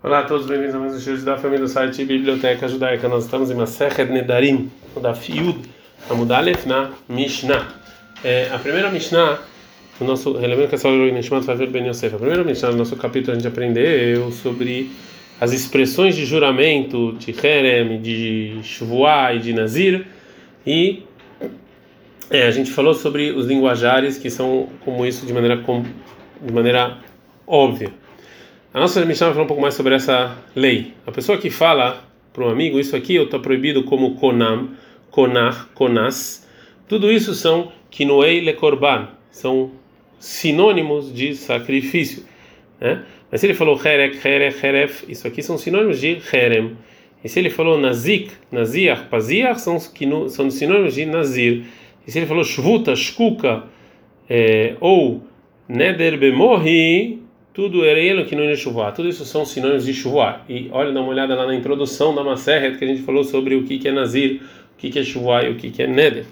Olá a todos, bem-vindos a mais um show da família do site Biblioteca Judaica. Nós estamos em Masechet Nedarim, da Fiud, Amudalef na Mishnah. É, a primeira Mishnah, o nosso relevante que é só Nishmat Faver Ben Yosef. A primeira Mishnah no nosso capítulo a gente aprendeu sobre as expressões de juramento de Herem, de Shvuah e de Nazir. E é, a gente falou sobre os linguajares que são como isso de maneira, de maneira óbvia. A nossa Mishnah vai falar um pouco mais sobre essa lei. A pessoa que fala para um amigo, isso aqui eu estou proibido como konam, konar, konas, tudo isso são kinoei lekorban, são sinônimos de sacrifício. Né? Mas se ele falou herek, herek, heref, isso aqui são sinônimos de herem. E se ele falou nazik, naziach, paziach, são, são sinônimos de nazir. E se ele falou shvuta, shkuka, é, ou neder bemorri, tudo erelo que não é tudo isso são sinônimos de chuva. E olha, dá uma olhada lá na introdução da Maseret que a gente falou sobre o que é Nazir, o que é chuva e o que é Neder.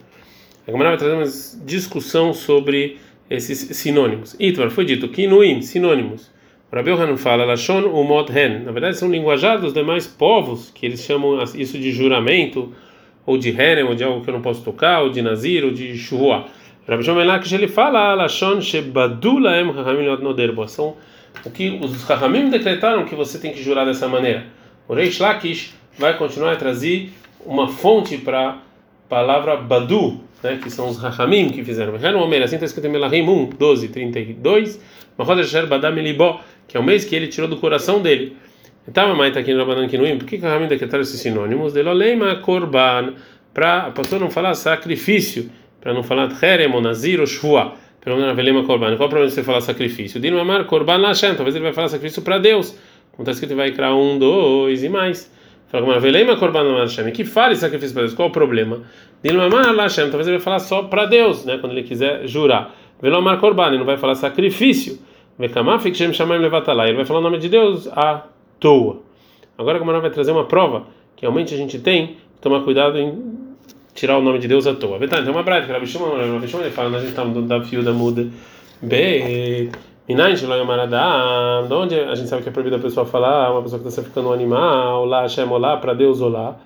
A Gamara vai trazer uma discussão sobre esses sinônimos. Itvar foi dito, Kinuim, sinônimos. Rabi Yohanan fala, Lashon umot hen. Na verdade, são linguajados dos demais povos, que eles chamam isso de juramento, ou de herem, ou de algo que eu não posso tocar, ou de nazir, ou de shuvua. Rabi Shomelak, ele fala, Lashon shebadulaem hachamim noderbo. São o que os Rahamim decretaram que você tem que jurar dessa maneira. O Reish Lakish vai continuar a trazer uma fonte para a palavra Badu, né, que são os Rahamim que fizeram. Assim está escrito em Melahim 1, 12, 32. Que é o mês que ele tirou do coração dele. Então, a mãe está aqui no Rabanan Kinuim. Por que Rahamim decretaram esses sinônimos? Deloleima Korban. Para a pessoa não falar sacrifício, para não falar Herem Nazir ou pelo menos Velema Korban. Qual o problema de você falar sacrifício? Dino Amar Korban Lashem. Talvez ele vai falar sacrifício para Deus. Como está escrito, vai criar um, dois e mais. Fala Velema Korban Lashem. Que fale sacrifício para Deus. Qual o problema? Dino Amar. Talvez ele vai falar só para Deus, né? Quando ele quiser jurar. Velomar Korban. Ele não vai falar sacrifício. Vekamafik Shem Shamayim Levatalá. Ele vai falar o nome de Deus à toa. Agora, como vai trazer uma prova que realmente a gente tem que tomar cuidado em tirar o nome de Deus à toa. Então, tem uma braita que Rabi Shimon ele fala, a gente está da da muda. B, Minayin Shelo Yamaradam, onde a gente sabe que é proibido a pessoa falar, uma pessoa que está sacrificando um animal, lá Hashem olá, para Deus olá.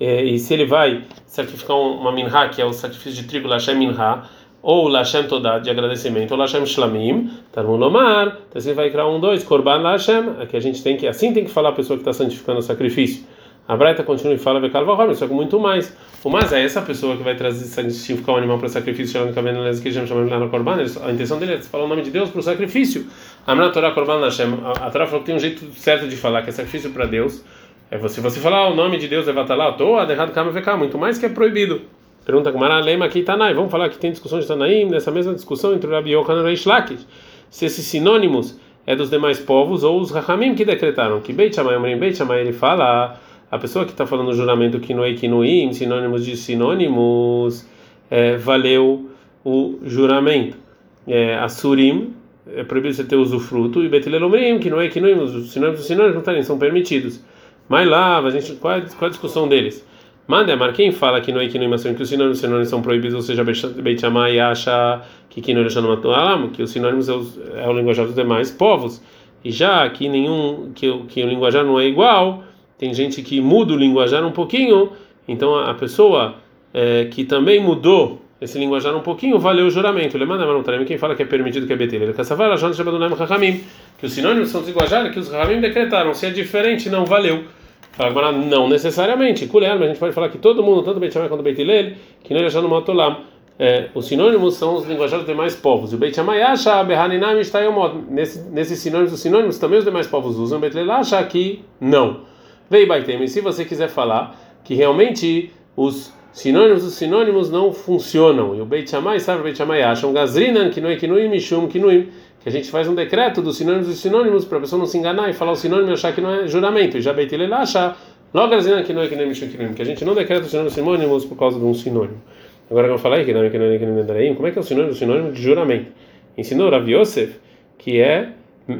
E, e se ele vai sacrificar uma minha, que é o sacrifício de trigo, Lashem minha, ou Lashem Todá, de agradecimento, ou Lashem Shlamim, Tarmon Lomar, então você vai criar um, dois, Korban Lashem, aqui a gente tem que, assim tem que falar a pessoa que está santificando o sacrifício. A Braita continua e fala Vekalva só que muito mais. O mais é essa pessoa que vai trazer santificar um animal para sacrifício, chamando Kaven que já chamamos lá no Korban. A intenção dele é falar o nome de Deus para o sacrifício. A Torá Korban Hashem. A Torá falou que tem um jeito certo de falar, que é sacrifício para Deus. É você, você falar o nome de Deus, vai estar lá, toa, errado, kama veká, muito mais que é proibido. Pergunta Gamara, lema aqui Tanai. Vamos falar que tem discussão de Tanaim, nessa mesma discussão entre o Rabi Yochanan e Reish Lakish. Se esses sinônimos é dos demais povos ou os Rahamim que decretaram. Que Beit Shammai, Beit Shammai, ele fala a pessoa que está falando o juramento Kinoi Kinuim, sinônimos de sinônimos, é, valeu o juramento. É, Assurim, é proibido você ter usufruto, e Betelelomrim, Kinoi Kinuim, os sinônimos de sinônimos não são permitidos. Mas lá, a gente, qual, é, qual é a discussão deles? Manda, mas quem fala que não é que os sinônimos, sinônimos são proibidos, ou seja, Beit Shammai acha que que não é que os sinônimos é é o linguajar dos demais povos, e já que nenhum que, que o linguajar não é igual, tem gente que muda o linguajar um pouquinho, então a, pessoa é, que também mudou esse linguajar um pouquinho, valeu o juramento. Ele manda não quem fala que é permitido que é betel. Ele caçavar que os sinônimos são dos que os Rahamim decretaram. Se é diferente, não valeu. Fala, não necessariamente. Kulel, mas a gente pode falar que todo mundo, tanto Beit quanto Beit Hillel, que não é no Matolam. É, os sinônimos são os linguajares dos demais povos. O Beit Shammai acha, Behaninam está Nesses nesse sinônimos, os sinônimos também os demais povos usam. O Beit Hillel acha que não. Vei Baitem, e se você quiser falar que realmente os sinônimos os sinônimos não funcionam, e o Beit Shammai, sabe o Beit Shammai acham, Gazrinan, Kinuim, Kinuim, Mishum, Kinuim, que a gente faz um decreto dos sinônimos e sinônimos para a pessoa não se enganar e falar o sinônimo e achar que não é juramento, e já Beit Hillel acha, logo Gazrinan, Kinuim, Kinuim, Mishum, Kinuim, que a gente não decreta os sinônimos e sinônimos por causa de um sinônimo. Agora que eu falei que não é como é que é o sinônimo, o sinônimo de juramento? Ensinou Rav Yosef que é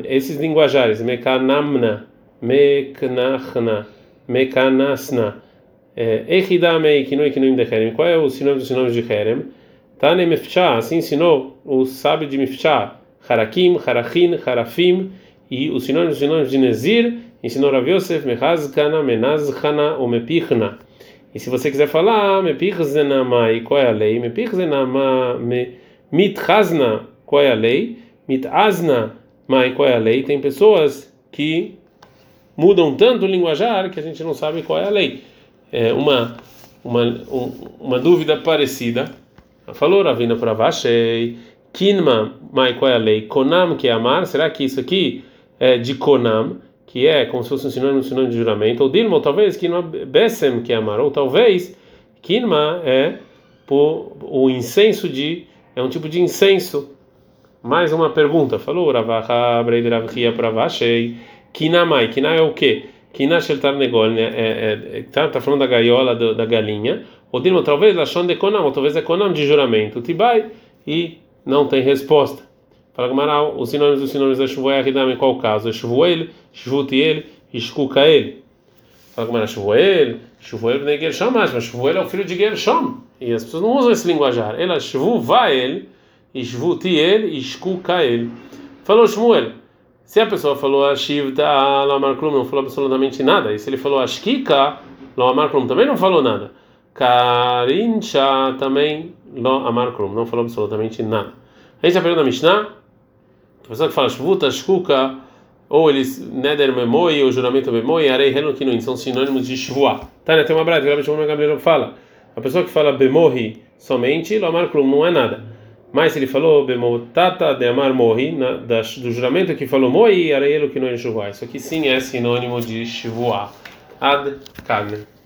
esses linguajares, Mekanamna, Meknachna, Mekanasna. Echidamei Kinoi Kinoim de Herem. Qual é o sinônimo dos sinônimos de Herem? Tane Mefchá, assim ensinou o sábio de Mefchá. Harakim, Harachin, Harafim. E os sinônimos, sinônimos de Nezir Ensinou Rav Yosef, mehazkana, menazkana ou mepichna. E se você quiser falar, mepichzena mai, qual é a lei? Mepichzena ma, mithazna, qual é a lei? Mithazna mai, qual é a lei? Tem pessoas que mudam tanto o linguajar que a gente não sabe qual é a lei. É uma uma uma dúvida parecida. Falou Ravina para Vashei, Kinma, mai qual é a lei? Konam que é amar, será que isso aqui é de Konam, que é como se fosse um sinônimo, um sinônimo de juramento? Ou Dilma, talvez Kinma Besem que é amar, ou talvez Kinma é por, o incenso de é um tipo de incenso. Mais uma pergunta. Falou Ravaha Breideravia para Kinamai, Kina é o quê? Kina Sheltar Negol, né? É, é, tá, tá falando da gaiola do, da galinha. Ou Dilma, talvez Lashon de Konam, talvez é Konam de juramento. Tibai, e não tem resposta. Fala Gamaral, os sinônimos dos sinônimos da Shuvoel Hidam em qual caso? É Shuvoel, Shvutiel e Shkukael. Fala Gamaral, Shuvoel, Shuvoel nem Gershom, mas Shuvoel é o filho de Gershom. E as pessoas não usam esse linguajar. Ela Shvuvael, Shvutiel e Shkukael. Falou Shmuel. Se a pessoa falou Ashivta Lamar Klum, não falou absolutamente nada. E se ele falou Ashkika, Lamar Klum também não falou nada. Karincha também Lo Amar Klum, não falou absolutamente nada. A pergunta da Mishnah, a pessoa que fala Shvuta, Shkuka, ou eles Neder Memoi, ou juramento Memoi, Arei Henu Kinuin, são sinônimos de Shvua. Tá, né? Tem uma brada, que o Gabriel fala. A pessoa que fala Bemorri somente, Lo Amar Klum, não é nada. Mas ele falou Bemotata de Amar Morri, do juramento que falou Moi, Arei Henu Kinuin Shvua. Isso aqui sim é sinônimo de Shvua. Ad Kagne.